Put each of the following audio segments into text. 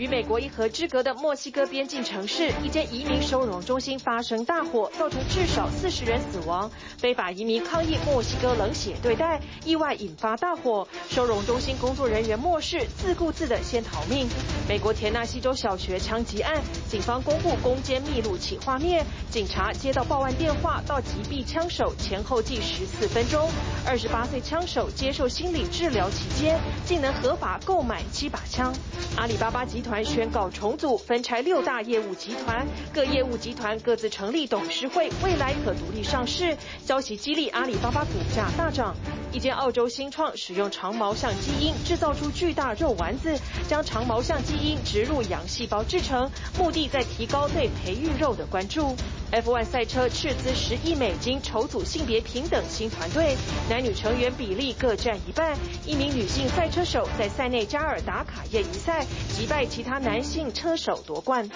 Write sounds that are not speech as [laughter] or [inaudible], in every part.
与美国一河之隔的墨西哥边境城市，一间移民收容中心发生大火，造成至少四十人死亡。非法移民抗议墨西哥冷血对待，意外引发大火。收容中心工作人员漠视，自顾自的先逃命。美国田纳西州小学枪击案，警方公布攻坚密录起画面，警察接到报案电话到击毙枪手前后计十四分钟。二十八岁枪手接受心理治疗期间，竟能合法购买七把枪。阿里巴巴集团团宣告重组，分拆六大业务集团，各业务集团各自成立董事会，未来可独立上市。消息激励阿里巴巴股价大涨。一间澳洲新创使用长毛象基因制造出巨大肉丸子，将长毛象基因植入羊细胞制成，目的在提高对培育肉的关注。F1 赛车斥资十亿美金筹组性别平等新团队，男女成员比例各占一半。一名女性赛车手在塞内加尔打卡业余赛击败其他男性车手夺冠。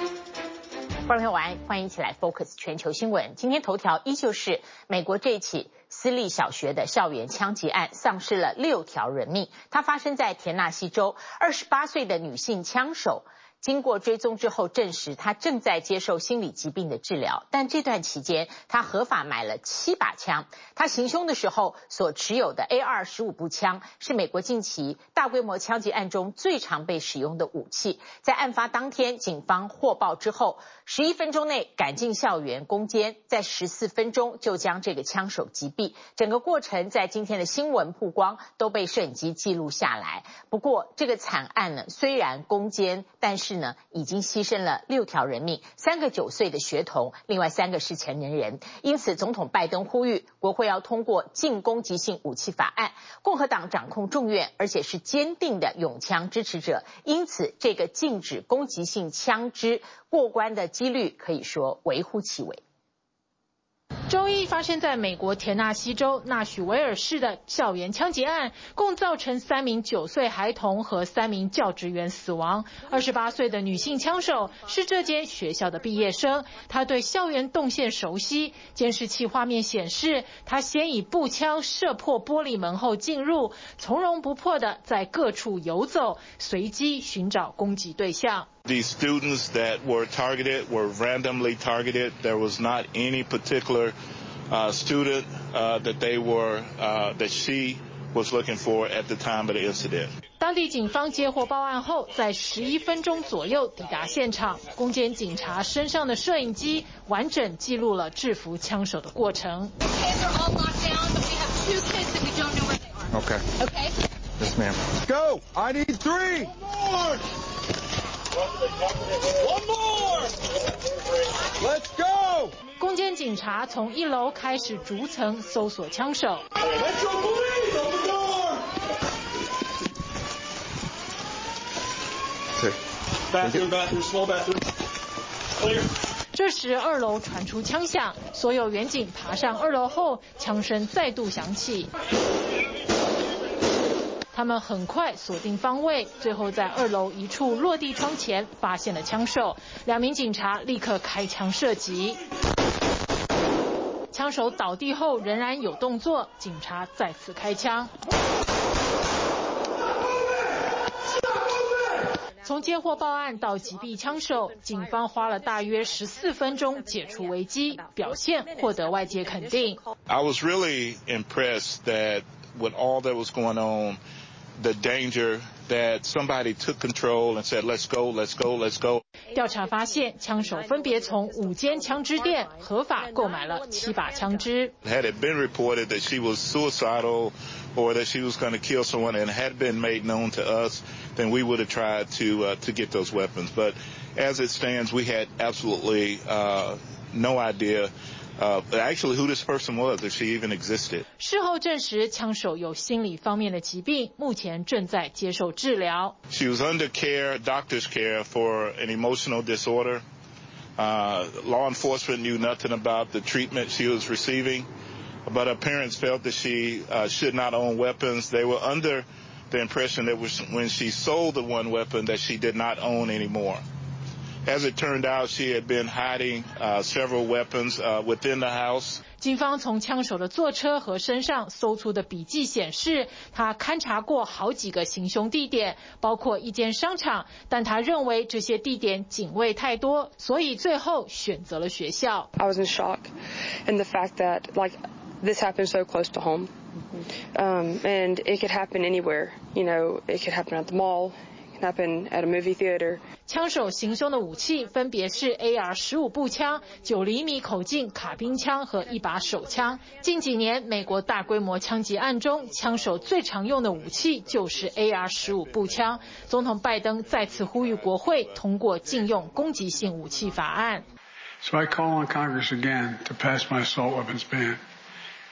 观众朋友晚，欢迎一起来 Focus 全球新闻。今天头条依旧是美国这起私立小学的校园枪击案，丧失了六条人命。它发生在田纳西州，二十八岁的女性枪手。经过追踪之后，证实他正在接受心理疾病的治疗。但这段期间，他合法买了七把枪。他行凶的时候所持有的 AR 十五步枪，是美国近期大规模枪击案中最常被使用的武器。在案发当天，警方获报之后，十一分钟内赶进校园攻坚，在十四分钟就将这个枪手击毙。整个过程在今天的新闻曝光都被摄影机记录下来。不过，这个惨案呢，虽然攻坚，但是呢，已经牺牲了六条人命，三个九岁的学童，另外三个是成年人。因此，总统拜登呼吁国会要通过禁攻击性武器法案。共和党掌控众院，而且是坚定的永枪支持者，因此这个禁止攻击性枪支过关的几率可以说微乎其微。周一发生在美国田纳西州纳许维尔市的校园枪击案，共造成三名九岁孩童和三名教职员死亡。二十八岁的女性枪手是这间学校的毕业生，她对校园动线熟悉。监视器画面显示，她先以步枪射破玻璃门后进入，从容不迫地在各处游走，随机寻找攻击对象。The students that were targeted were randomly targeted. There was not any particular student that they were that she was looking for at the time of the incident. 当地警方接获报案后，在十一分钟左右抵达现场。攻坚警察身上的摄影机完整记录了制服枪手的过程。Okay. Okay. Yes, ma'am. Go. I need three. One more. Let's go. 攻坚警察从一楼开始逐层搜索枪手。这时二楼传出枪响，所有员警爬上二楼后，枪声再度响起。他们很快锁定方位，最后在二楼一处落地窗前发现了枪手。两名警察立刻开枪射击，枪手倒地后仍然有动作，警察再次开枪。从接获报案到击毙枪手，警方花了大约十四分钟解除危机，表现获得外界肯定。I was really impressed that with all that was going on. The danger that somebody took control and said, "Let's go, let's go, let's go." 调查发现，枪手分别从五间枪支店合法购买了七把枪支。Had it been reported that she was suicidal or that she was going to kill someone and had been made known to us, then we would have tried to uh, to get those weapons. But as it stands, we had absolutely uh, no idea. Uh, actually, who this person was, if she even existed. 事后证实，枪手有心理方面的疾病，目前正在接受治疗。She was under care, doctor's care for an emotional disorder. Uh, law enforcement knew nothing about the treatment she was receiving, but her parents felt that she uh, should not own weapons. They were under the impression that when she sold the one weapon that she did not own anymore. As it turned out, she had been hiding uh, several weapons uh, within the house. 警方从枪手的坐车和身上搜出的笔记显示，他勘察过好几个行凶地点，包括一间商场，但他认为这些地点警卫太多，所以最后选择了学校。I was in shock, and the fact that like this happened so close to home, um, and it could happen anywhere. You know, it could happen at the mall. 枪手行凶的武器分别是 ar 十五步枪九厘米口径卡宾枪和一把手枪。近几年美国大规模枪击案中枪手最常用的武器就是 ar 十五步枪。总统拜登再次呼吁国会通过禁用攻击性武器法案。So i call on congress again to pass my assault weapons ban.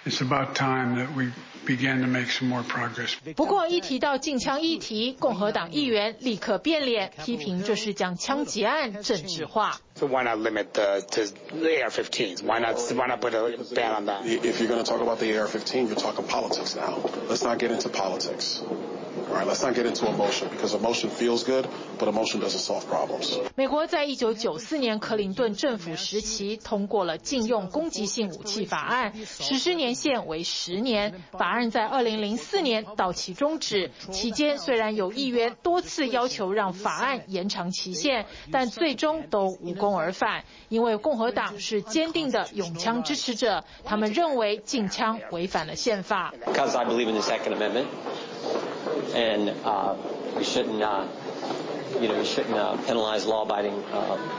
It's about time that we began to make some more progress. 不过，一提到禁枪议题，共和党议员立刻变脸，批评这是将枪击案政治化。So why not limit the to the AR-15s? Why not why not put a ban on that? If you're going to talk about the AR-15, you're talking politics now. Let's not get into politics. 美国在一九九四年克林顿政府时期通过了禁用攻击性武器法案，实施年限为十年。法案在二零零四年到期终止，期间虽然有议员多次要求让法案延长期限，但最终都无功而返。因为共和党是坚定的拥枪支持者，他们认为禁枪违反了宪法。And we shouldn't, you know, we shouldn't penalize law-abiding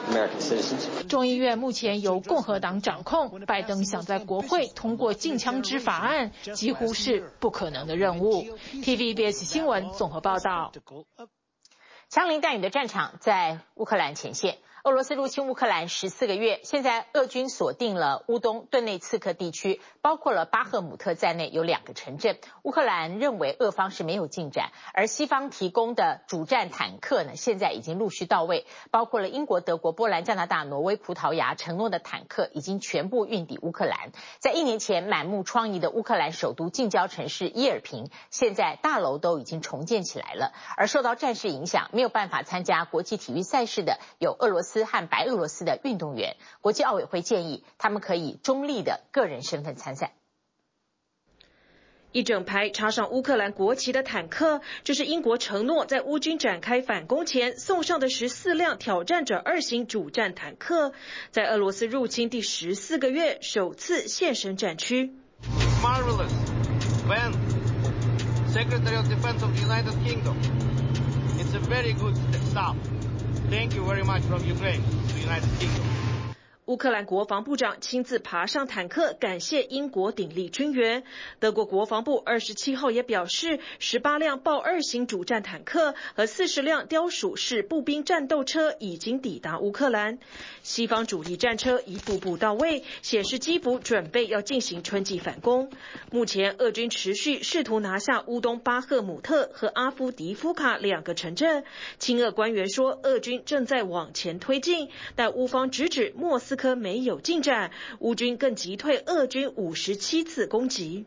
American citizens. 众议院目前由共和党掌控，拜登想在国会通过禁枪支法案，几乎是不可能的任务。TVBS 新闻综合报道。枪林弹雨的战场在乌克兰前线。俄罗斯入侵乌克兰十四个月，现在俄军锁定了乌东顿内茨克地区，包括了巴赫姆特在内有两个城镇。乌克兰认为俄方是没有进展，而西方提供的主战坦克呢，现在已经陆续到位，包括了英国、德国、波兰、加拿大、挪威、葡萄牙承诺的坦克已经全部运抵乌克兰。在一年前满目疮痍的乌克兰首都近郊城市伊尔平，现在大楼都已经重建起来了。而受到战事影响，没有办法参加国际体育赛事的有俄罗斯。斯和白俄罗斯的运动员，国际奥委会建议他们可以中立的个人身份参赛。一整排插上乌克兰国旗的坦克，这是英国承诺在乌军展开反攻前送上的十四辆挑战者二型主战坦克，在俄罗斯入侵第十四个月首次现身战区。Marvelous. When Secretary of Defense of the United Kingdom. It's a very good start. Thank you very much from Ukraine to United Kingdom. 乌克兰国防部长亲自爬上坦克，感谢英国鼎力军援。德国国防部二十七号也表示，十八辆豹二型主战坦克和四十辆雕鼠式步兵战斗车已经抵达乌克兰。西方主力战车一步步到位，显示基辅准备要进行春季反攻。目前，俄军持续试图拿下乌东巴赫姆特和阿夫迪夫卡两个城镇。亲俄官员说，俄军正在往前推进，但乌方直指莫斯科没有进展。乌军更击退俄军五十七次攻击。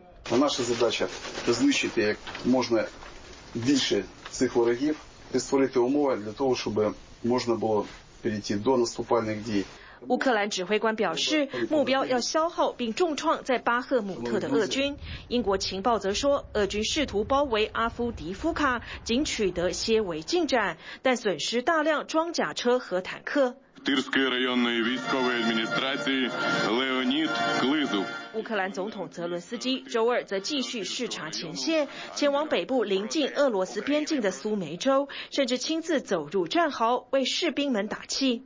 乌克兰指挥官表示，目标要消耗并重创在巴赫姆特的俄军。英国情报则说，俄军试图包围阿夫迪夫卡，仅取得些微进展，但损失大量装甲车和坦克。乌克兰总统泽伦斯基周二则继续视察前线，前往北部临近俄罗斯边境的苏梅州，甚至亲自走入战壕为士兵们打气。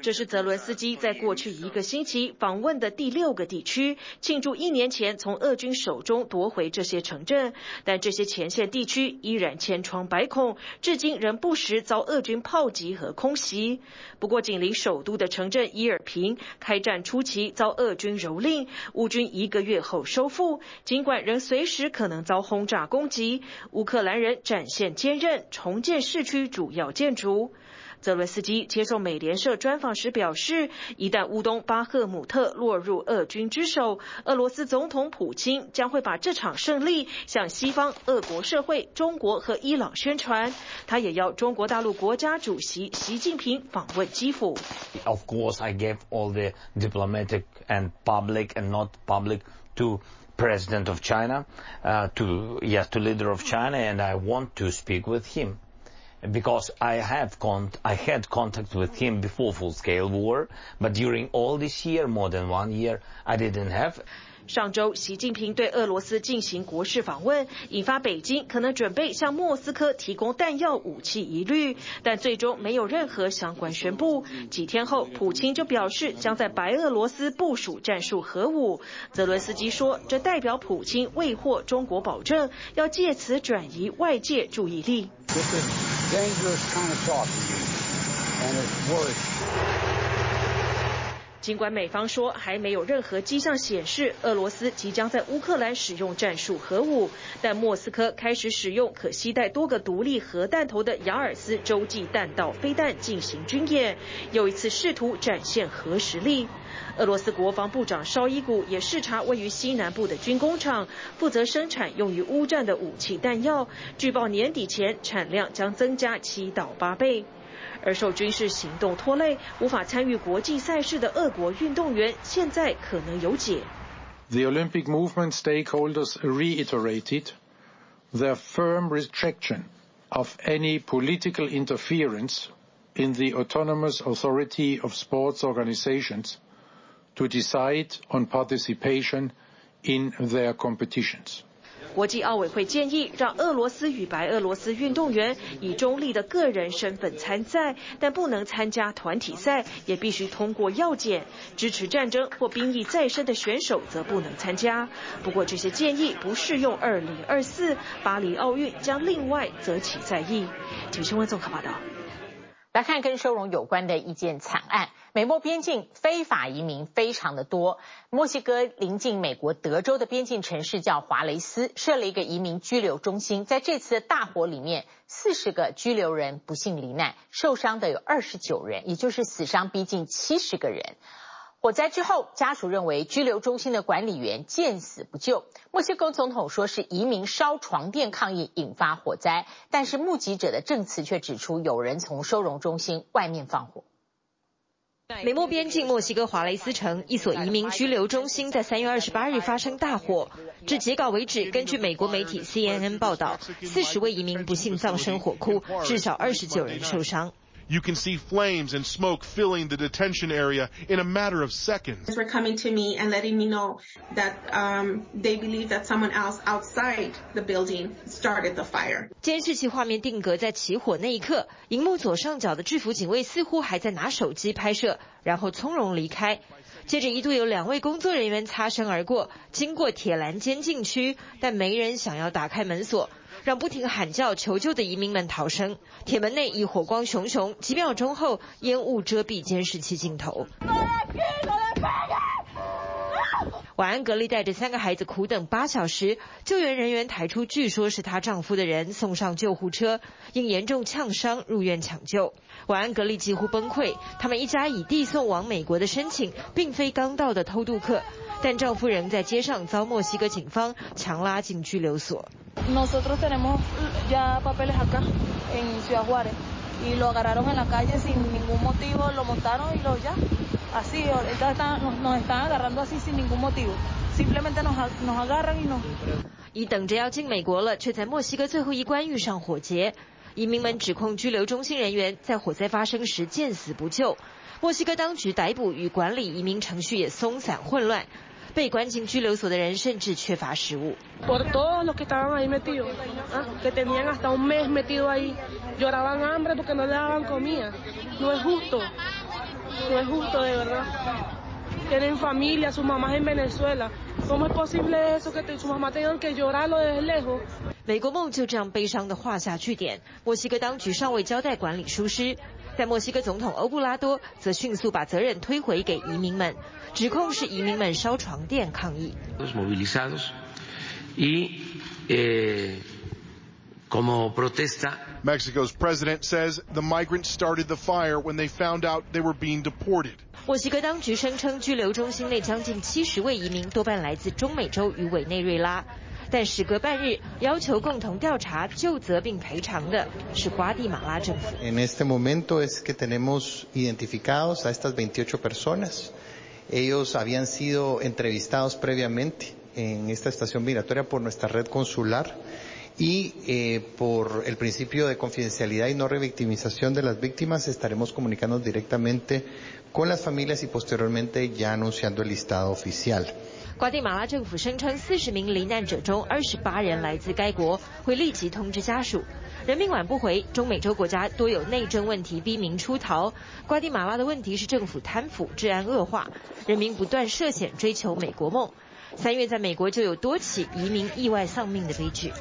这是泽伦斯基在过去一个星期访问的第六个地区，庆祝一年前从俄军手中夺回这些城镇。但这些前线地区依然千疮百孔，至今仍不时遭俄军炮击和空袭。不过，紧邻首都的城镇伊尔平，开战初期遭俄军蹂躏，乌军一个月后收复，尽管仍随时可能。常遭轰炸攻击，乌克兰人展现坚韧，重建市区主要建筑。泽伦斯基接受美联社专访时表示，一旦乌东巴赫姆特落入俄军之手，俄罗斯总统普京将会把这场胜利向西方、俄国社会、中国和伊朗宣传。他也要中国大陆国家主席习近平访问基辅。Of course, I gave all the diplomatic and public and not public to President of China, uh, to yes, to leader of China, and I want to speak with him. because I have con I had contact with him before full-scale war, but during all this year, more than one year, I didn't have. 上周，习近平对俄罗斯进行国事访问，引发北京可能准备向莫斯科提供弹药武器疑虑，但最终没有任何相关宣布。几天后，普京就表示将在白俄罗斯部署战术核武。泽伦斯基说，这代表普京未获中国保证，要借此转移外界注意力。尽管美方说还没有任何迹象显示俄罗斯即将在乌克兰使用战术核武，但莫斯科开始使用可携带多个独立核弹头的雅尔斯洲际弹道飞弹进行军演，又一次试图展现核实力。俄罗斯国防部长绍伊古也视察位于西南部的军工厂，负责生产用于乌战的武器弹药，据报年底前产量将增加七到八倍。而受军事行动拖累，无法参与国际赛事的俄国运动员，现在可能有解。The Olympic movement stakeholders reiterated their firm rejection of any political interference in the autonomous authority of sports organizations to decide on participation in their competitions. 国际奥委会建议让俄罗斯与白俄罗斯运动员以中立的个人身份参赛，但不能参加团体赛，也必须通过药检。支持战争或兵役在身的选手则不能参加。不过这些建议不适用2024巴黎奥运，将另外择期再议。请新闻综合报道。来看跟收容有关的一件惨案。美墨边境非法移民非常的多。墨西哥临近美国德州的边境城市叫华雷斯，设了一个移民拘留中心。在这次的大火里面，四十个拘留人不幸罹难，受伤的有二十九人，也就是死伤逼近七十个人。火灾之后，家属认为拘留中心的管理员见死不救。墨西哥总统说是移民烧床垫抗议引发火灾，但是目击者的证词却指出有人从收容中心外面放火。美墨边境墨西哥华雷斯城一所移民拘留中心在三月二十八日发生大火，至截稿为止，根据美国媒体 CNN 报道，四十位移民不幸葬身火窟，至少二十九人受伤。You can see flames and smoke filling the detention area in a matter of seconds. They're coming to me and letting me know that um, they believe that someone else outside the building started the fire. 监视器画面定格在起火那一刻，荧幕左上角的制服警卫似乎还在拿手机拍摄，然后从容离开。接着一度有两位工作人员擦身而过，经过铁栏监禁区，但没人想要打开门锁。 让不停喊叫求救的移民们逃生。铁门内已火光熊熊，几秒钟后，烟雾遮蔽监视器镜头。瓦安格丽带着三个孩子苦等八小时，救援人员抬出据说是她丈夫的人，送上救护车，因严重呛伤入院抢救。瓦安格丽几乎崩溃，他们一家以递送往美国的申请，并非刚到的偷渡客，但丈夫仍在街上遭墨西哥警方强拉进拘留所。已等着要进美国了，却在墨西哥最后一关遇上火劫。移民们指控拘留中心人员在火灾发生时见死不救。墨西哥当局逮捕与管理移民程序也松散混乱。被关进拘留所的人甚至缺乏食物。美国梦就这样悲伤地画下句点。墨西哥当局尚未交代管理疏失，在墨西哥总统欧布拉多则迅速把责任推回给移民们。指控是移民们烧床垫抗议。Mexico's president says the migrants started the fire when they found out they were being deported. 墨西哥当局声称，拘留中心内将近七十位移民，多半来自中美洲与委内瑞拉。但时隔半日，要求共同调查、究责并赔偿的是瓜地马拉政府。En este momento es que tenemos identificados a estas 28 personas. Ellos habían sido entrevistados previamente en esta estación migratoria por nuestra red consular y eh, por el principio de confidencialidad y no revictimización de las víctimas estaremos comunicando directamente con las familias y posteriormente ya anunciando el listado oficial. 瓜地马拉政府声称，四十名罹难者中，二十八人来自该国，会立即通知家属。人命挽不回，中美洲国家多有内政问题，逼民出逃。瓜地马拉的问题是政府贪腐，治安恶化，人民不断涉险追求美国梦。 三月在美国就有多起移民意外丧命的悲剧。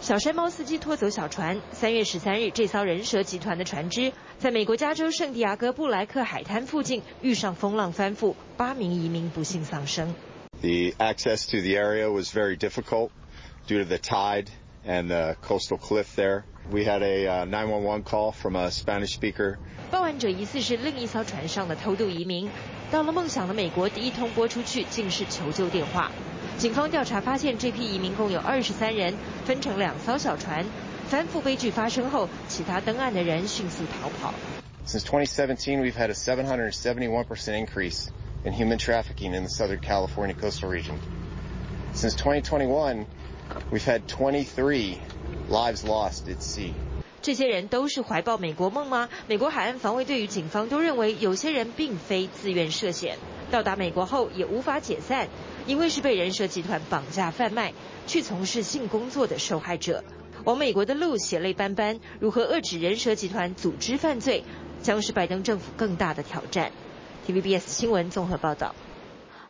小山猫司机拖走小船。三月十三日，这艘人蛇集团的船只在美国加州圣地亚哥布莱克海滩附近遇上风浪翻覆，八名移民不幸丧生。The access to the area was very difficult due to the tide and the coastal cliff there. We had a 911 call from a Spanish speaker. 报案者疑似是另一艘船上的偷渡移民，到了梦想的美国，第一通拨出去竟是求救电话。警方调查发现，这批移民共有二十三人，分成两艘小船。翻覆悲剧发生后，其他登岸的人迅速逃跑。Since 2017, we've had a 771% increase in human trafficking in the Southern California coastal region. Since 2021, we've had 23 lives lost at sea. 这些人都是怀抱美国梦吗？美国海岸防卫队与警方都认为，有些人并非自愿涉险，到达美国后也无法解散。因为是被人蛇集团绑架贩卖去从事性工作的受害者，往美国的路血泪斑斑，如何遏止人蛇集团组织犯罪，将是拜登政府更大的挑战。TVBS 新闻综合报道。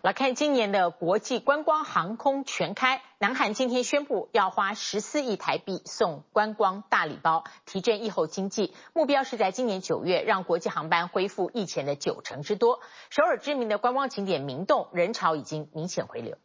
来看今年的国际观光航空全开，南韩今天宣布要花十四亿台币送观光大礼包，提振疫后经济，目标是在今年九月让国际航班恢复疫前的九成之多。首尔知名的观光景点明洞人潮已经明显回流。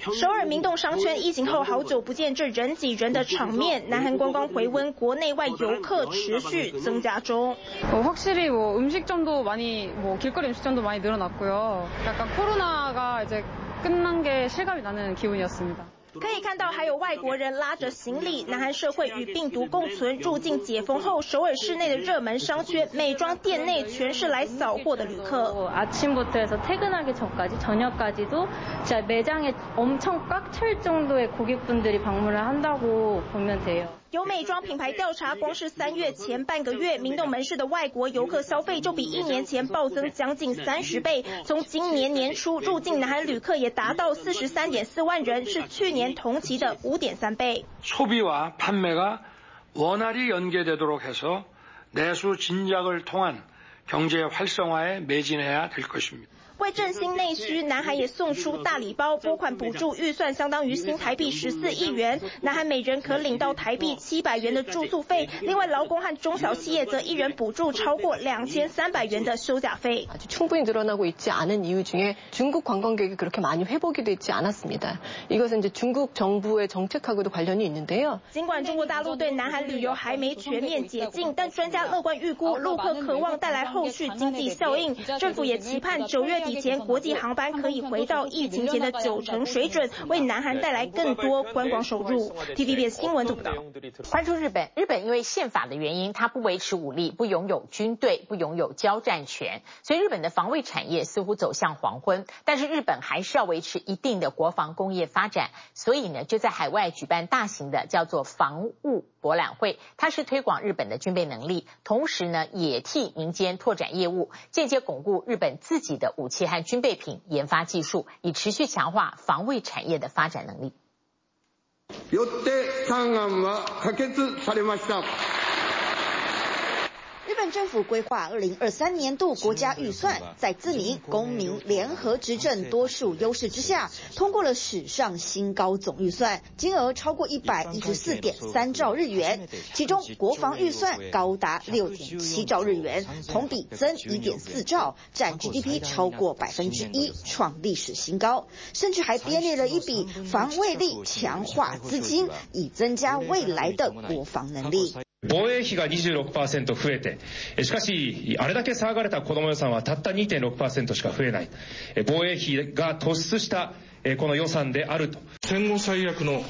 首尔明洞商圈疫情后好久不见这人挤人的场面，南韩观光回温，国内外游客持续增加中。哦，확실히뭐음식점도많이뭐길거리음식점도많이늘어났고요약간코로나가이제끝난게실감이나는기분이었습니다。 可以看到，还有外国人拉着行李。南韩社会与病毒共存，入境解封后，首尔市内的热门商圈、美妆店内全是来扫货的旅客。아침부터해서퇴근하기전까지저녁까지도진짜매장에엄청꽉찰정도의고객분들이방문을한다고보면돼요 有美妆品牌调查，光是三月前半个月，明洞门市的外国游客消费就比一年前暴增将近三十倍。从今年年初入境南韩旅客也达到四十三点四万人，是去年同期的五点三倍。소비와판매가원활히연계되도록해서내수진작을통한경제활성화에매진해야될 것입니다。 为振兴内需，南韩也送出大礼包，拨款补助预算相当于新台币十四亿元。南韩每人可领到台币七百元的住宿费，另外劳工和中小企业则一人补助超过两千三百元的休假费。충분히늘어나고있지않은이유중에중국관광객이그렇게많이회복이되지않았습니다 이것은이제중국정부의정책하고도관련이있는데요尽管中国大陆对南韩旅游还没全面解禁，但专家乐观预估陆客渴望带来后续经济效应，政府也期盼九月。 以前国际航班可以回到疫情前的九成水准，为南韩带来更多观光收入。TVBS 新闻报道。关注日本，日本因为宪法的原因，它不维持武力，不拥有军队，不拥有交战权，所以日本的防卫产业似乎走向黄昏。但是日本还是要维持一定的国防工业发展，所以呢，就在海外举办大型的叫做防务博览会，它是推广日本的军备能力，同时呢，也替民间拓展业务，间接巩固日本自己的武器和军备品研发技术，以持续强化防卫产业的发展能力。よって三案は可决されました。 日本政府规划二零二三年度国家预算，在自民、公民联合执政多数优势之下，通过了史上新高总预算，金额超过一百一十四点三兆日元。其中国防预算高达六点七兆日元，同比增一点四兆，占 GDP 超过百分之一，创历史新高。甚至还编列了一笔防卫力强化资金，以增加未来的国防能力。防衛費が26%増えて、しかし、あれだけ騒がれた子供予算はたった2.6%しか増えない。防衛費が突出したこの予算であると。戦後最悪の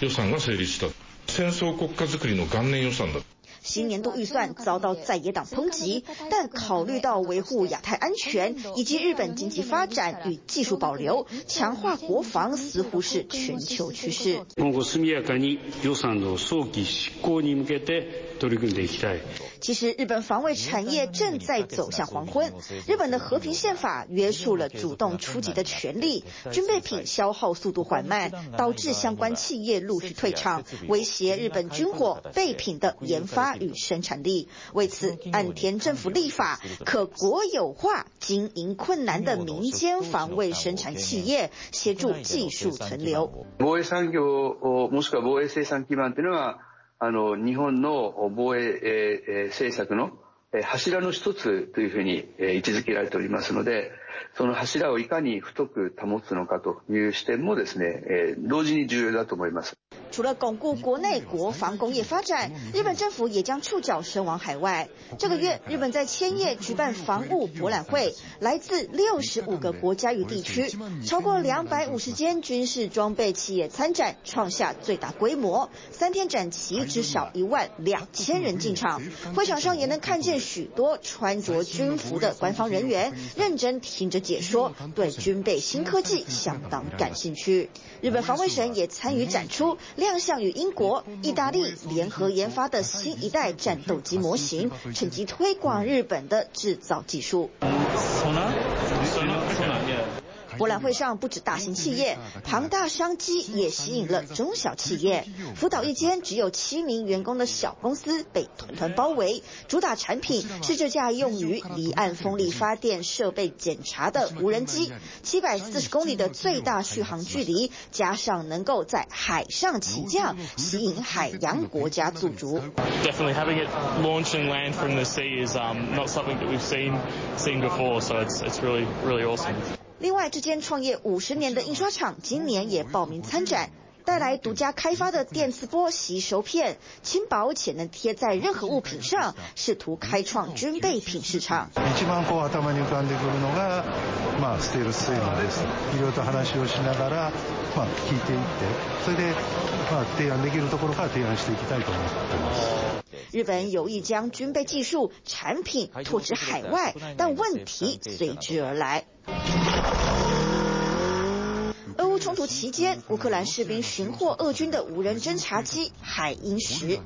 予算が成立した。戦争国家づくりの元年予算だ。新年度预算遭到在野党抨击，但考虑到维护亚太安全以及日本经济发展与技术保留，强化国防似乎是全球趋势。今后速やかに予算の早期执行に向けて取り组んでいきたい。 其实日本防卫产业正在走向黄昏。日本的和平宪法约束了主动出击的权利，军备品消耗速度缓慢，导致相关企业陆续退场，威胁日本军火备品的研发与生产力。为此，岸田政府立法，可国有化经营困难的民间防卫生产企业，协助技术存留。防卫产业もしくは防卫生产基盘というのはあの あの日本の防衛政策の柱の一つというふうに位置づけられておりますので、その柱をいかに太く保つのかという視点もですね、同時に重要だと思います。除了巩固国内国防工业发展，日本政府也将触角伸往海外。这个月，日本在千叶举办防务博览会，来自六十五个国家与地区，超过两百五十间军事装备企业参展，创下最大规模。三天展期，至少一万两千人进场。会场上也能看见许多穿着军服的官方人员，认真听着解说，对军备新科技相当感兴趣。日本防卫省也参与展出。亮相与英国、意大利联合研发的新一代战斗机模型，趁机推广日本的制造技术。博览会上不止大型企业，庞大商机也吸引了中小企业。福岛一间只有七名员工的小公司被团团包围，主打产品是这架用于离岸风力发电设备检查的无人机，七百四十公里的最大续航距离，加上能够在海上起降，吸引海洋国家驻足。Definitely having it launch and land from the sea is um not something that we've seen seen before, so it's it's really really awesome. 另外，这间创业五十年的印刷厂今年也报名参展，带来独家开发的电磁波吸收片，轻薄且能贴在任何物品上，试图开创军备品市场。一番こう头に浮かんでくるのが、まあステルス性能です。いろいろと话をしながら、まあ闻いていって、それでまあ提案できるところから提案していきたいと思っています。日本有意将军备技术产品拓至海外，但问题随之而来。俄乌冲突期间，乌克兰士兵寻获俄军的无人侦察机海鹰十。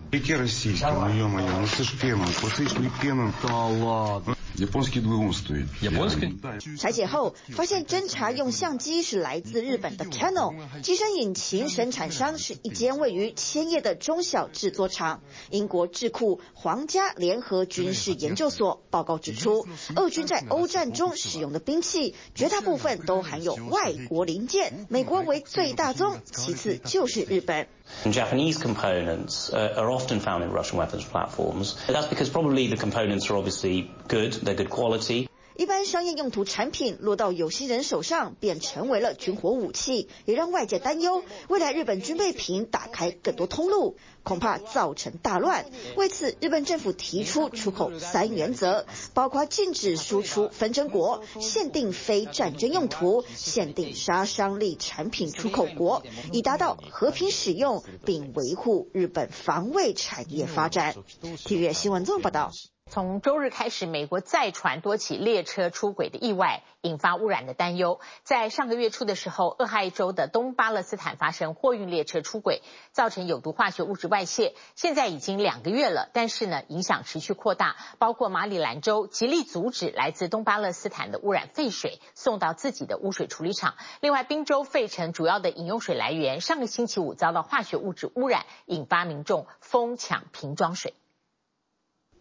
拆解后发现侦查用相机是来自日本的 Canon，机身引擎生产商是一间位于千叶的中小制作厂。英国智库皇家联合军事研究所报告指出，俄军在欧战中使用的兵器绝大部分都含有外国零件，美国为最大宗，其次就是日本。Japanese components are often found in Russian weapons platforms. That's because probably the components are obviously good, the good quality. 一般商业用途产品落到有心人手上，便成为了军火武器，也让外界担忧未来日本军备品打开更多通路，恐怕造成大乱。为此，日本政府提出出口三原则，包括禁止输出纷争国、限定非战争用途、限定杀伤力产品出口国，以达到和平使用并维护日本防卫产业发展。T V 新闻综合报道。从周日开始，美国再传多起列车出轨的意外，引发污染的担忧。在上个月初的时候，俄亥州的东巴勒斯坦发生货运列车出轨，造成有毒化学物质外泄。现在已经两个月了，但是呢，影响持续扩大。包括马里兰州极力阻止来自东巴勒斯坦的污染废水送到自己的污水处理厂。另外，宾州费城主要的饮用水来源上个星期五遭到化学物质污染，引发民众疯抢瓶装水。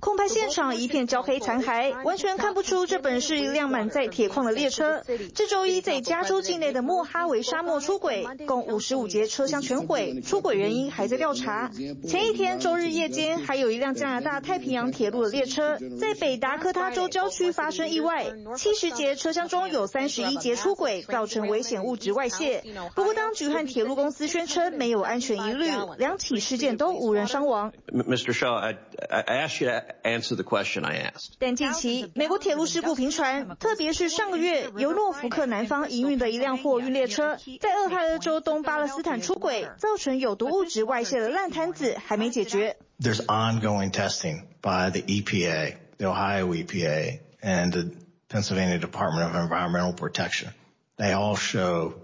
空拍现场一片焦黑残骸，完全看不出这本是一辆满载铁矿的列车。这周一在加州境内的莫哈维沙漠出轨，共五十五节车厢全毁，出轨原因还在调查。前一天周日夜间，还有一辆加拿大太平洋铁路的列车在北达科他州郊区发生意外，七十节车厢中有三十一节出轨，造成危险物质外泄。不过当局和铁路公司宣称没有安全疑虑，两起事件都无人伤亡。Mr. Shaw, I, I ask you answer the question I asked. 但近期美国铁路事故频传，特别是上个月由诺福克南方营运的一辆货运列车，在俄亥俄州东巴勒斯坦出轨，造成有毒物质外泄的烂摊子还没解决。There's ongoing testing by the EPA, the Ohio EPA, and the Pennsylvania Department of Environmental Protection. They all show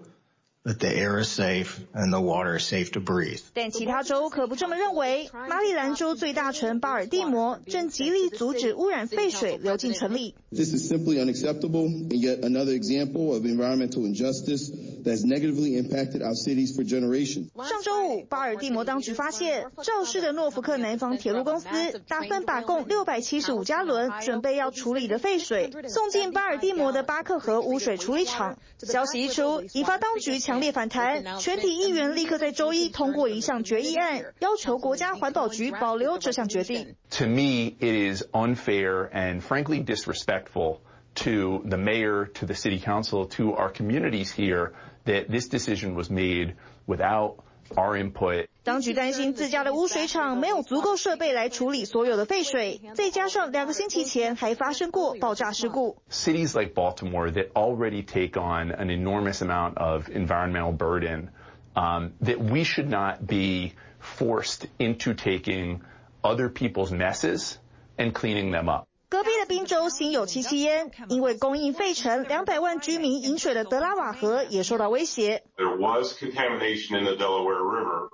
that the air is safe and the water is safe to breathe. 但其他州可不这么认为。马里兰州最大城巴尔的摩正极力阻止污染废水流进城里。This is simply unacceptable and yet another example of environmental injustice that has negatively impacted our cities for generations. 上周五，巴尔的摩当局发现，肇事的诺福克南方铁路公司打算把共六百七十五加仑准备要处理的废水送进巴尔的摩的巴克河污水处理厂。消息一出，引发当局强烈反弹，全体议员立刻在周一通过一项决议案，要求国家环保局保留这项决定。To me, it is unfair and frankly disrespectful to the mayor, to the city council, to our communities here that this decision was made without our input. 当局担心自家的污水厂没有足够设备来处理所有的废水，再加上两个星期前还发生过爆炸事故。Cities like Baltimore that already take on an enormous amount of environmental burden, um, that we should not be forced into taking other people's messes and cleaning them up. 隔壁的宾州心有戚戚焉，因为供应费城两百万居民饮水的德拉瓦河也受到威胁。There was contamination in the Delaware River,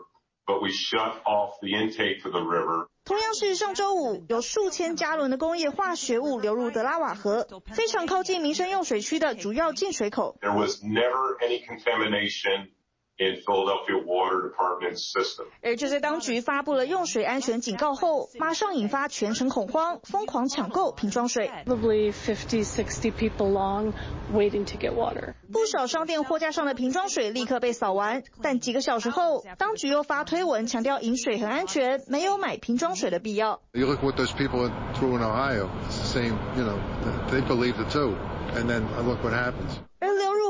but we shut off the intake to the river. 同样是上周五，有数千加仑的工业化学物流入德拉瓦河，非常靠近民生用水区的主要进水口。There was never any contamination. In Philadelphia Water Department system. 而就在当局发布了用水安全警告后，马上引发全城恐慌，疯狂抢购瓶装水。Probably 50, 60 people long waiting to get water. 不少商店货架上的瓶装水立刻被扫完，但几个小时后，当局又发推文强调饮水很安全，没有买瓶装水的必要。You look what those people through in Ohio. It's the same, you know, they believe it too, and then look what happens.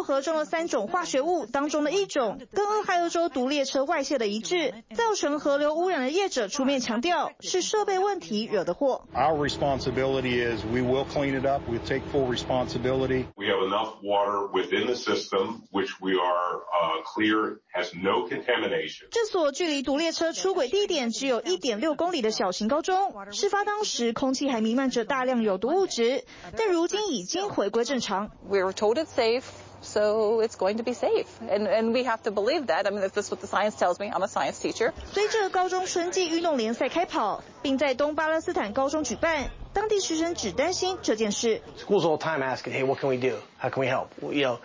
而流入河中的三种化学物当中的一种，跟俄亥俄州毒列车外泄的一致，造成河流污染的业者出面强调，是设备问题惹的祸。Our responsibility is we will clean it up. We take full responsibility. We have enough water within the system, which we are uh, clear has no contamination. 这所距离毒列车出轨地点只有一点六公里的小型高中，事发当时空气还弥漫着大量有毒物质，但如今已经回归正常。We were told it's safe. So it's going to be safe, and and we have to believe that. I mean, that's what the science tells me. I'm a science teacher. 随着高中春季运动联赛开跑，并在东巴勒斯坦高中举办，当地师生只担心这件事。Schools all the time asking, "Hey, what can we do? How can we help?" You know,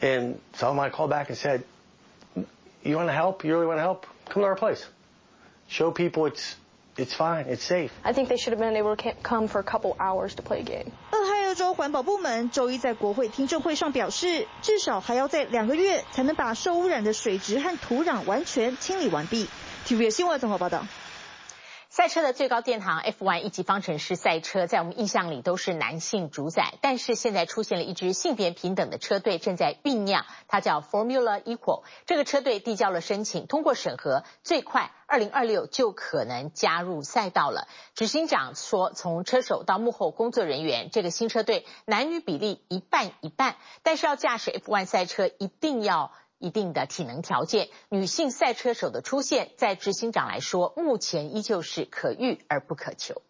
and some of them I called back and said, "You want to help? You really want to help? Come to our place. Show people it's." It's fine. It's safe. I think they should have been able to come for a couple hours to play a game. 州环保部门周一在国会听证会上表示，至少还要在两个月才能把受污染的水质和土壤完全清理完毕。TVB 新闻综合报道。赛车的最高殿堂 F1 一级方程式赛车，在我们印象里都是男性主宰，但是现在出现了一支性别平等的车队正在酝酿，它叫 Formula Equal。这个车队递交了申请，通过审核，最快二零二六就可能加入赛道了。执行长说，从车手到幕后工作人员，这个新车队男女比例一半一半，但是要驾驶 F1 赛车一定要。一定的体能条件，女性赛车手的出现，在执行长来说，目前依旧是可遇而不可求。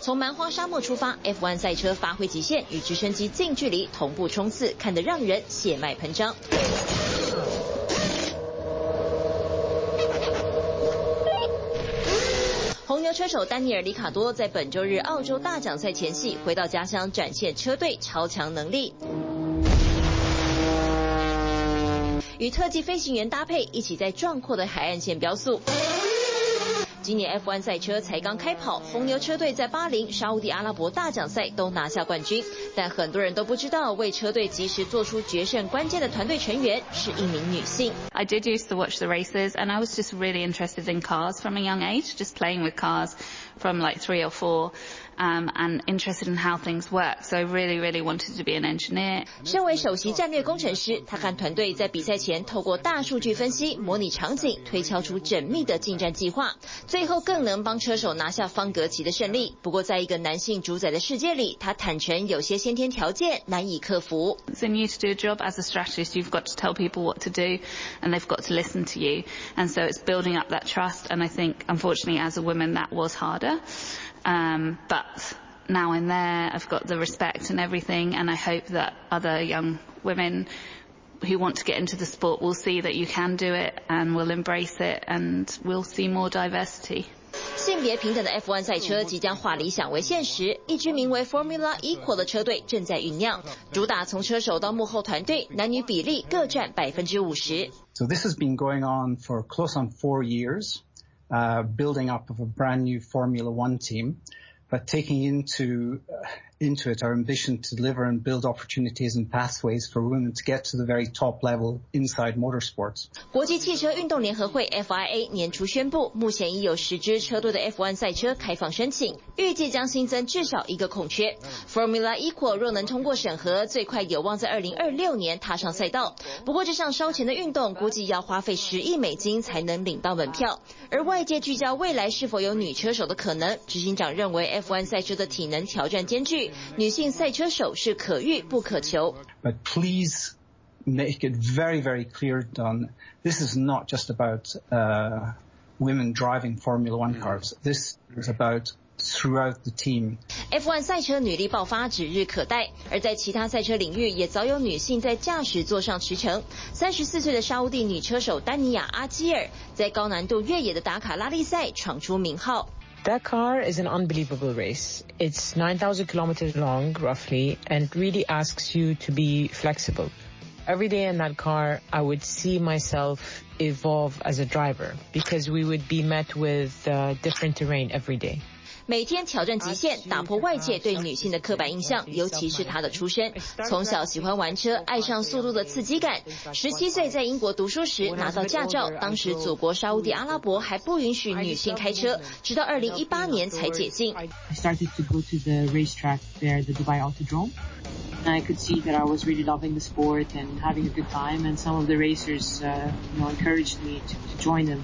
从蛮荒沙漠出发，F1 赛车发挥极限，与直升机近距离同步冲刺，看得让人血脉喷张。红牛车手丹尼尔·里卡多在本周日澳洲大奖赛前夕回到家乡，展现车队超强能力。与特技飞行员搭配，一起在壮阔的海岸线飙速。今年 F1 赛车才刚开跑，红牛车队在巴林、沙乌地阿拉伯大奖赛都拿下冠军，但很多人都不知道，为车队及时做出决胜关键的团队成员是一名女性。I did used to watch the races, and I was just really interested in cars from a young age, just playing with cars from like three or four. Um, and interested in how things work, so I really, really wanted to be an engineer. 身为首席战略工程师，他和团队在比赛前透过大数据分析、模拟场景，推敲出缜密的进站计划，最后更能帮车手拿下方格旗的胜利。不过，在一个男性主宰的世界里，他坦诚有些先天条件难以克服。So you need to do a job as a strategist, you've got to tell people what to do, and they've got to listen to you. And so it's building up that trust. And I think, unfortunately, as a woman, that was harder. Um, but now in there, I've got the respect and everything, and I hope that other young women who want to get into the sport will see that you can do it and will embrace it, and we'll see more diversity. 性别平等的 F1 赛车即将化理想为现实，一支名为 Formula Equal 的车队正在酝酿，主打从车手到幕后团队，男女比例各占百分之五十。So this has been going on for close on four years. Uh, building up of a brand new Formula One team, but taking into uh, into it our ambition to deliver and build opportunities and pathways for women to get to the very top level inside motorsports. 国际汽车运动联合会 FIA 年初宣布，目前已有十支车队的 F1 赛车开放申请，预计将新增至少一个空缺。Formula Equal 若能通过审核，最快有望在二零二六年踏上赛道。不过这项烧钱的运动，估计要花费十亿美金才能领到门票。而外界聚焦未来是否有女车手的可能，执行长认为 F1 赛车的体能挑战艰巨。女性赛车手是可遇不可求。But please make it very, very clear, Don, this is not just about uh, women driving Formula One cars. This is about throughout the team. F1 赛车女力爆发指日可待，而在其他赛车领域也早有女性在驾驶座上驰骋。三十四岁的沙乌地女车手丹尼亚·阿基尔在高难度越野的达卡拉力赛闯出名号。Dakar is an unbelievable race. It's 9,000 kilometers long, roughly, and really asks you to be flexible. Every day in that car, I would see myself evolve as a driver because we would be met with uh, different terrain every day. 每天挑战极限，打破外界对女性的刻板印象，尤其是她的出身。从小喜欢玩车，爱上速度的刺激感。十七岁在英国读书时拿到驾照，当时祖国沙乌地阿拉伯还不允许女性开车，直到二零一八年才解禁。I started to go to the racetrack there. I could see that I was really loving the sport and having a good time, and some of the racers, uh, you know, encouraged me to, to join them.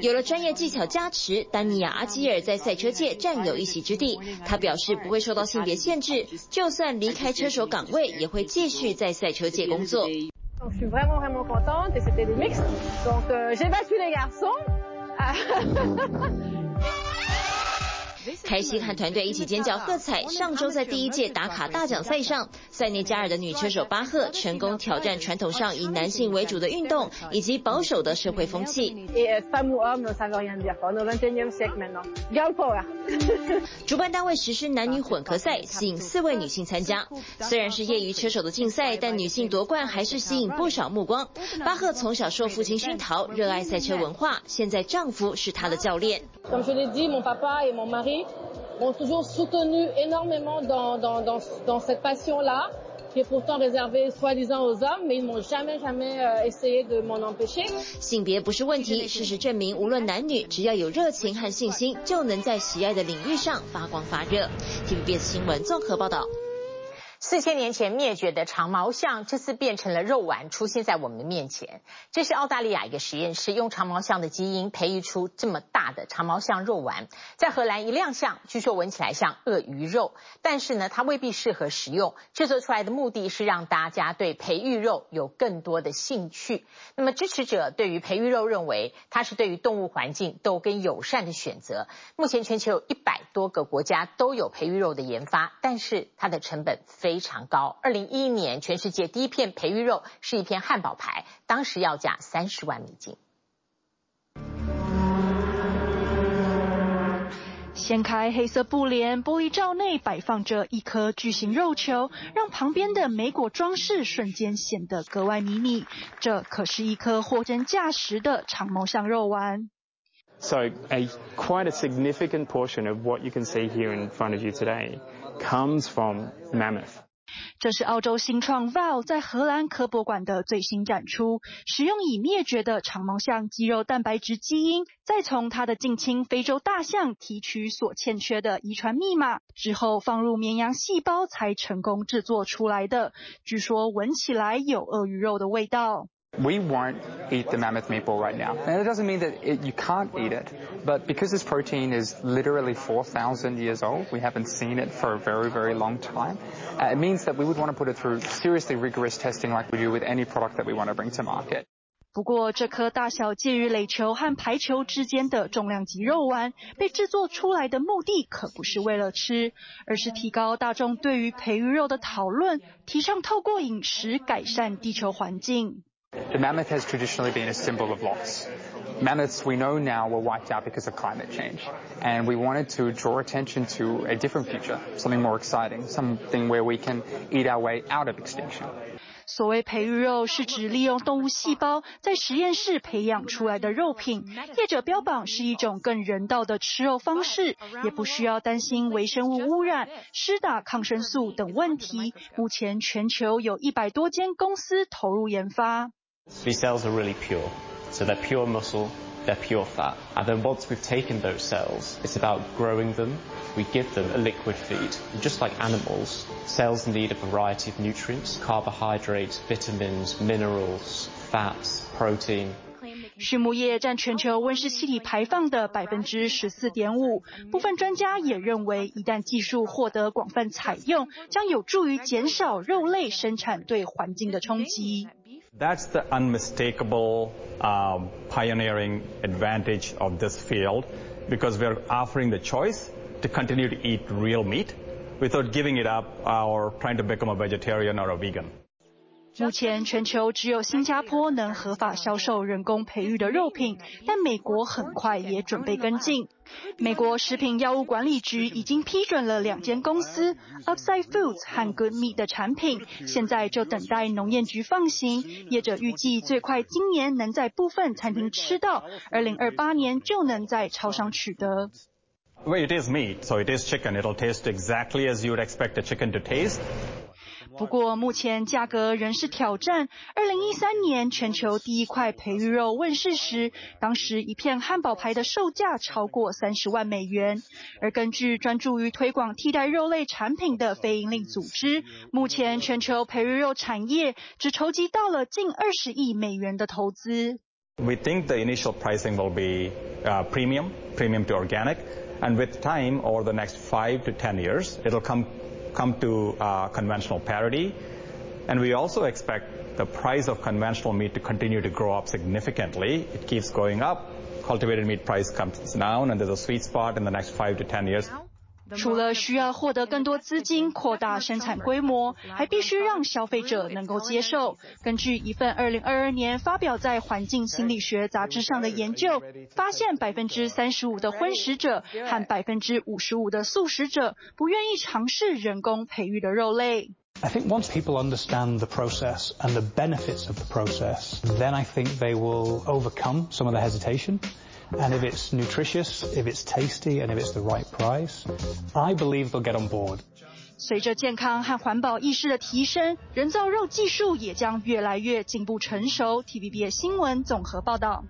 有了专业技巧加持，丹尼亚·阿基尔在赛车界占有一席之地。他表示不会受到性别限制，就算离开车手岗位，也会继续在赛车界工作。[laughs] [laughs] 开心和团队一起尖叫喝彩。上周在第一届打卡大奖赛上，塞内加尔的女车手巴赫成功挑战传统上以男性为主的运动以及保守的社会风气。[laughs] 主办单位实施男女混合赛，吸引四位女性参加。虽然是业余车手的竞赛，但女性夺冠还是吸引不少目光。巴赫从小受父亲熏陶，热爱赛车文化，现在丈夫是她的教练。我 toujours soutenu énormément dans dans dans dans cette passion là qui est pourtant réservée soi-disant aux hommes mais ils n'ont jamais jamais essayé de m'en empêcher 性别不是问题，事实证明，无论男女，只要有热情和信心，就能在喜爱的领域上发光发热。TVBS 新闻综合报道。四千年前灭绝的长毛象，这次变成了肉丸，出现在我们的面前。这是澳大利亚一个实验室用长毛象的基因培育出这么大的长毛象肉丸，在荷兰一亮相，据说闻起来像鳄鱼肉，但是呢，它未必适合食用。制作出来的目的是让大家对培育肉有更多的兴趣。那么支持者对于培育肉认为，它是对于动物环境都更友善的选择。目前全球有一百多个国家都有培育肉的研发，但是它的成本非。非常高。二零一一年，全世界第一片培育肉是一片汉堡排，当时要价三十万美金。掀开黑色布帘，玻璃罩内摆放着一颗巨型肉球，让旁边的莓果装饰瞬间显得格外迷你。这可是一颗货真价实的长毛象肉丸。So a quite a significant portion of what you can see here in front of you today comes from mammoth. 这是澳洲新创 Val 在荷兰科博馆的最新展出，使用已灭绝的长毛象肌肉蛋白质基因，再从它的近亲非洲大象提取所欠缺的遗传密码，之后放入绵羊细胞才成功制作出来的。据说闻起来有鳄鱼肉的味道。We won't eat the mammoth meatball right now. And it doesn't mean that it, you can't eat it, but because this protein is literally 4,000 years old, we haven't seen it for a very, very long time. Uh, it means that we would want to put it through seriously rigorous testing like we do with any product that we want to bring to market. 不过，这颗大小介于垒球和排球之间的重量级肉丸，被制作出来的目的可不是为了吃，而是提高大众对于培育肉的讨论，提倡透过饮食改善地球环境。 The mammoth has traditionally been a symbol of loss. Mammoths we know now were wiped out because of climate change. And we wanted to draw attention to a different future, something more exciting, something where we can eat our way out of extinction. 所谓培育肉是指利用动物细胞在实验室培养出来的肉品，业者标榜是一种更人道的吃肉方式，也不需要担心微生物污染、施打抗生素等问题。目前全球有一百多间公司投入研发。These cells are really pure, so they're pure muscle, they're pure fat. And then once we've taken those cells, it's about growing them. We give them a liquid feed. And just like animals, cells need a variety of nutrients, carbohydrates, vitamins, minerals, fats, protein. 畜牧业占全球温室气体排放的百分之十四点五。部分专家也认为，一旦技术获得广泛采用，将有助于减少肉类生产对环境的冲击。 That's the unmistakable um, pioneering advantage of this field because we're offering the choice to continue to eat real meat without giving it up or trying to become a vegetarian or a vegan. 目前全球只有新加坡能合法销售人工培育的肉品，但美国很快也准备跟进。美国食品药物管理局已经批准了两间公司 Upside Foods 和 Good Meat 的产品，现在就等待农业局放行。业者预计最快今年能在部分餐厅吃到，二零二八年就能在超商取得。Well, it is meat, so it is chicken. It'll taste exactly as you would expect a chicken to taste. 不过目前价格仍是挑战。二零一三年全球第一块培育肉问世时，当时一片汉堡排的售价超过三十万美元。而根据专注于推广替代肉类产品的非营利组织，目前全球培育肉产业只筹集到了近二十亿美元的投资。We think the initial pricing will be premium, premium to organic, and with time over the next five to ten years, it'll come come to uh, conventional parity. And we also expect the price of conventional meat to continue to grow up significantly. It keeps going up. Cultivated meat price comes down, and there's a sweet spot in the next five to ten years. 除了需要获得更多资金扩大生产规模，还必须让消费者能够接受。根据一份二零二二年发表在《环境心理学》杂志上的研究，发现百分之三十五的荤食者和百分之五十五的素食者不愿意尝试人工培育的肉类。I think once people understand the process and the benefits of the process, then I think they will overcome some of the hesitation. And if it's nutritious, if it's tasty, and if it's the right price, I believe they'll get on board. 随着健康和环保意识的提升，人造肉技术也将越来越进步成熟。TVBS 新闻综合报道。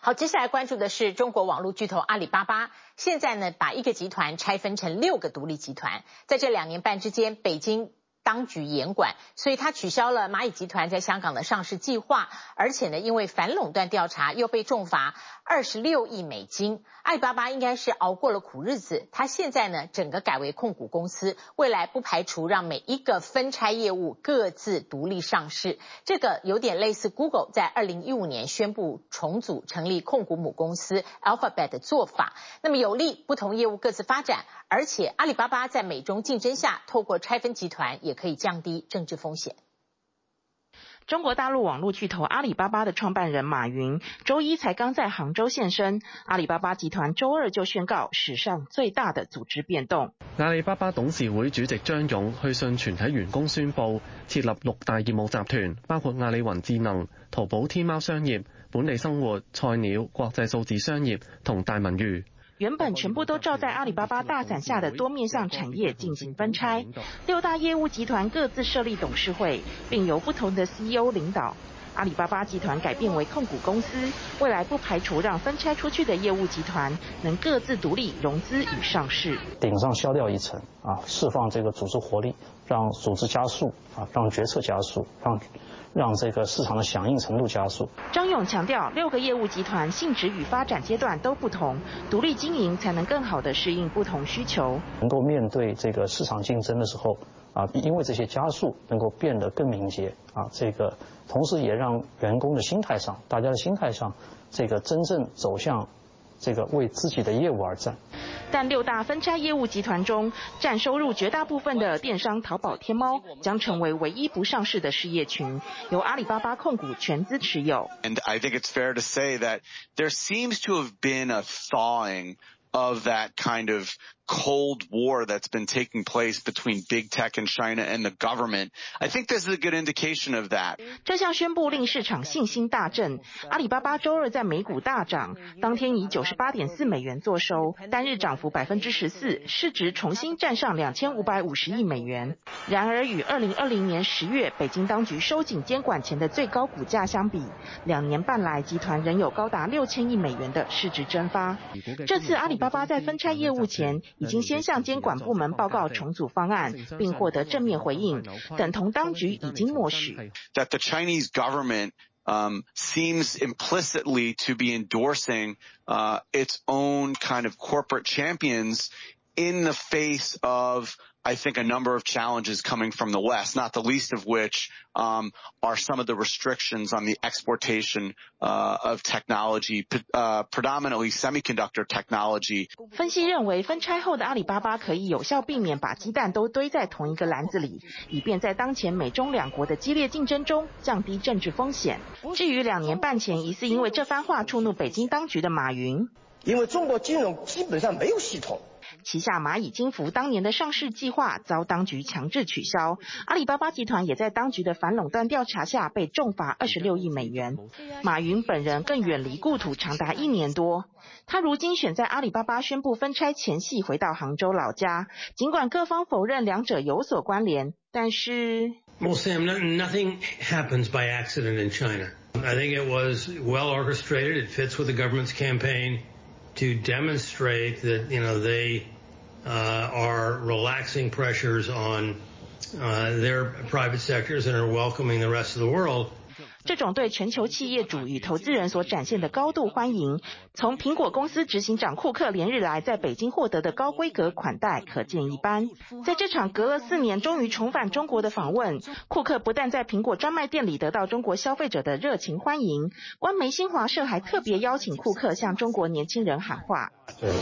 好，接下来关注的是中国网络巨头阿里巴巴，现在呢把一个集团拆分成六个独立集团，在这两年半之间，北京。当局严管，所以他取消了蚂蚁集团在香港的上市计划，而且呢，因为反垄断调查又被重罚二十六亿美金。阿里巴巴应该是熬过了苦日子，他现在呢，整个改为控股公司，未来不排除让每一个分拆业务各自独立上市。这个有点类似 Google 在二零一五年宣布重组成立控股母公司 Alphabet 的做法，那么有利不同业务各自发展，而且阿里巴巴在美中竞争下，透过拆分集团也可以降低政治风险。中国大陆网络巨头阿里巴巴的创办人马云周一才刚在杭州现身，阿里巴巴集团周二就宣告史上最大的组织变动。阿里巴巴董事会主席张勇去信全体员工宣布设立六大业务集团，包括阿里云智能、淘宝天猫商业、本地生活、菜鸟、国际数字商业同大文娱。原本全部都罩在阿里巴巴大伞下的多面向产业进行分拆，六大业务集团各自设立董事会，并由不同的 CEO 领导。阿里巴巴集团改变为控股公司，未来不排除让分拆出去的业务集团能各自独立融资与上市。顶上削掉一层啊，释放这个组织活力，让组织加速啊，让决策加速，让。让这个市场的响应程度加速。张勇强调，六个业务集团性质与发展阶段都不同，独立经营才能更好地适应不同需求。能够面对这个市场竞争的时候，啊，因为这些加速，能够变得更敏捷啊，这个同时也让员工的心态上，大家的心态上，这个真正走向。这个为自己的业务而战，但六大分拆业务集团中，占收入绝大部分的电商淘宝天猫将成为唯一不上市的事业群，由阿里巴巴控股全资持有。And I think it's fair to say that there seems to have been a thawing of that kind of Cold War that's been taking place between big tech in China and the government. I think this is a good indication of that. 这项宣布令市场信心大振，阿里巴巴周二在美股大涨，当天以九十八点四美元作收，单日涨幅百分之十四，市值重新站上两千五百五十亿美元。然而，与二零二零年十月北京当局收紧监管前的最高股价相比，两年半来集团仍有高达六千亿美元的市值蒸发。这次阿里巴巴在分拆业务前，已经先向监管部门报告重组方案，并获得正面回应，等同当局已经默许。That the Chinese government um seems implicitly to be endorsing uh its own kind of corporate champions in the face of I think a number of challenges coming from the West, not the least of which um, are some of the restrictions on the exportation uh, of technology, uh, predominantly semiconductor technology. 分析认为，分拆后的阿里巴巴可以有效避免把鸡蛋都堆在同一个篮子里，以便在当前美中两国的激烈竞争中降低政治风险。至于两年半前疑似因为这番话触怒北京当局的马云，因为中国金融基本上没有系统。 旗下蚂蚁金服当年的上市计划遭当局强制取消，阿里巴巴集团也在当局的反垄断调查下被重罚二十六亿美元。马云本人更远离故土长达一年多，他如今选在阿里巴巴宣布分拆前夕回到杭州老家。尽管各方否认两者有所关联，但是。Well, Sam, nothing happens by accident in China. I think it was well orchestrated. It fits with the government's campaign. To demonstrate that, you know, they are relaxing pressures on uh, their private sectors and are welcoming the rest of the world. 这种对全球企业主与投资人所展现的高度欢迎，从苹果公司执行长库克连日来在北京获得的高规格款待可见一斑。在这场隔了四年终于重返中国的访问，库克不但在苹果专卖店里得到中国消费者的热情欢迎，官媒新华社还特别邀请库克向中国年轻人喊话。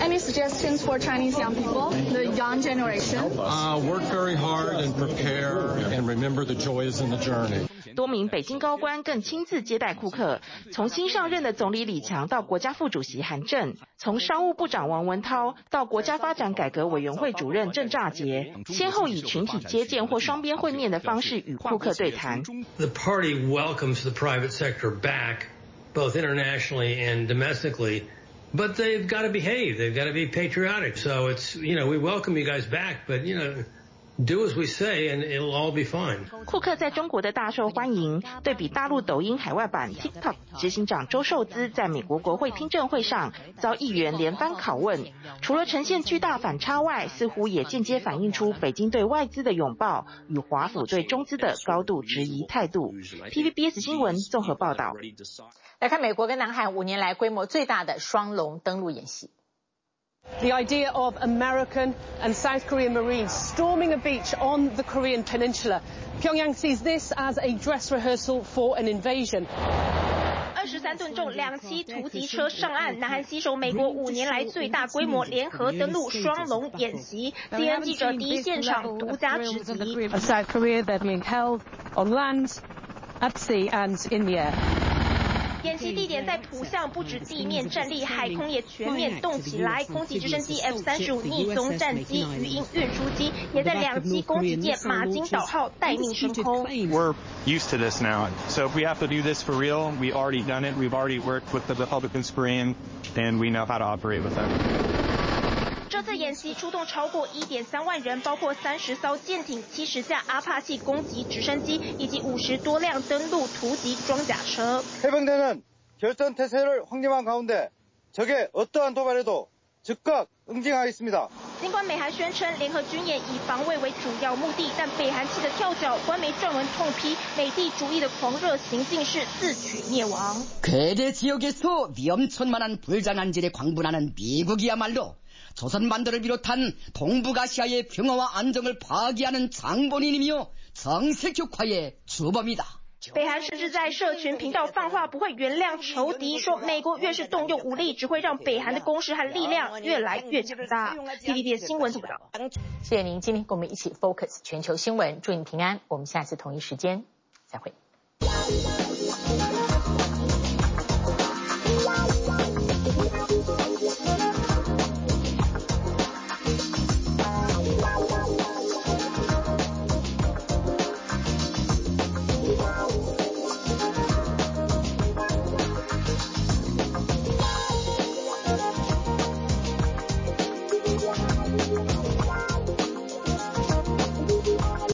Any suggestions for Chinese young people, the young generation? Uh, work very hard and prepare and remember the joys in the journey. 多名北京高官更亲自接待库克，从新上任的总理李强到国家副主席韩正，从商务部长王文涛到国家发展改革委员会主任郑肇杰，先后以群体接见或双边会面的方式与库克对谈。The party welcomes the private sector back, both internationally and domestically, but they've got to behave. They've got to be patriotic. So it's, you know, we welcome you guys back, but you know. Do as we say, and it'll all be fine. 库克在中国的大受欢迎，对比大陆抖音海外版 TikTok，执行长周受资在美国国会听证会上遭议员连番拷问，除了呈现巨大反差外，似乎也间接反映出北京对外资的拥抱与华府对中资的高度质疑态度。TVBS 新闻综合报道。来看美国跟南海五年来规模最大的双龙登陆演习。The idea of American and South Korean Marines storming a beach on the Korean peninsula. Pyongyang sees this as a dress rehearsal for an invasion. 二十三吨重两栖突击车上岸，南韩携手美国五年来最大规模联合登陆双龙演习。CNN 记者第一现场独家直击。A South Korea that being held on land at sea and in the air. 演习地点在图像，不止地面战力，海空也全面动起来。空击直升机 F 三十五逆踪战机、鱼鹰运输机也在两栖攻击舰马金岛号待命升空。We're used to this now, so if we have to do this for real, we already done it. We've already worked with the Republican Korean, and we know how to operate with them. 这次演习出动超过一点三万人，包括三十艘舰艇、七十架阿帕契攻击直升机以及五十多辆登陆突击装甲车。해병대는결전태세를확립한가운데적의어떠한도발에도즉각응징하겠습니다。尽管美韩宣称联合军演以防卫为主要目的，但北韩气得跳脚，官媒撰文痛批美帝主义的狂热行径是自取灭亡。괴대지역에서위험천만한불장한지대광분하는미국이야말로 조선 반도를 비롯한 동북아시아의 평화와 안정을 파괴하는 장본인이며 정세격화의 주범이다. 北韩甚至在社群频道放话不会原谅仇敌，说美国越是动用武力，只会让北韩的攻势和力量越来越强大。TVB 新闻报道。谢谢您今天跟我们一起 focus 全球新闻，祝您平安。我们下次同一时间再会。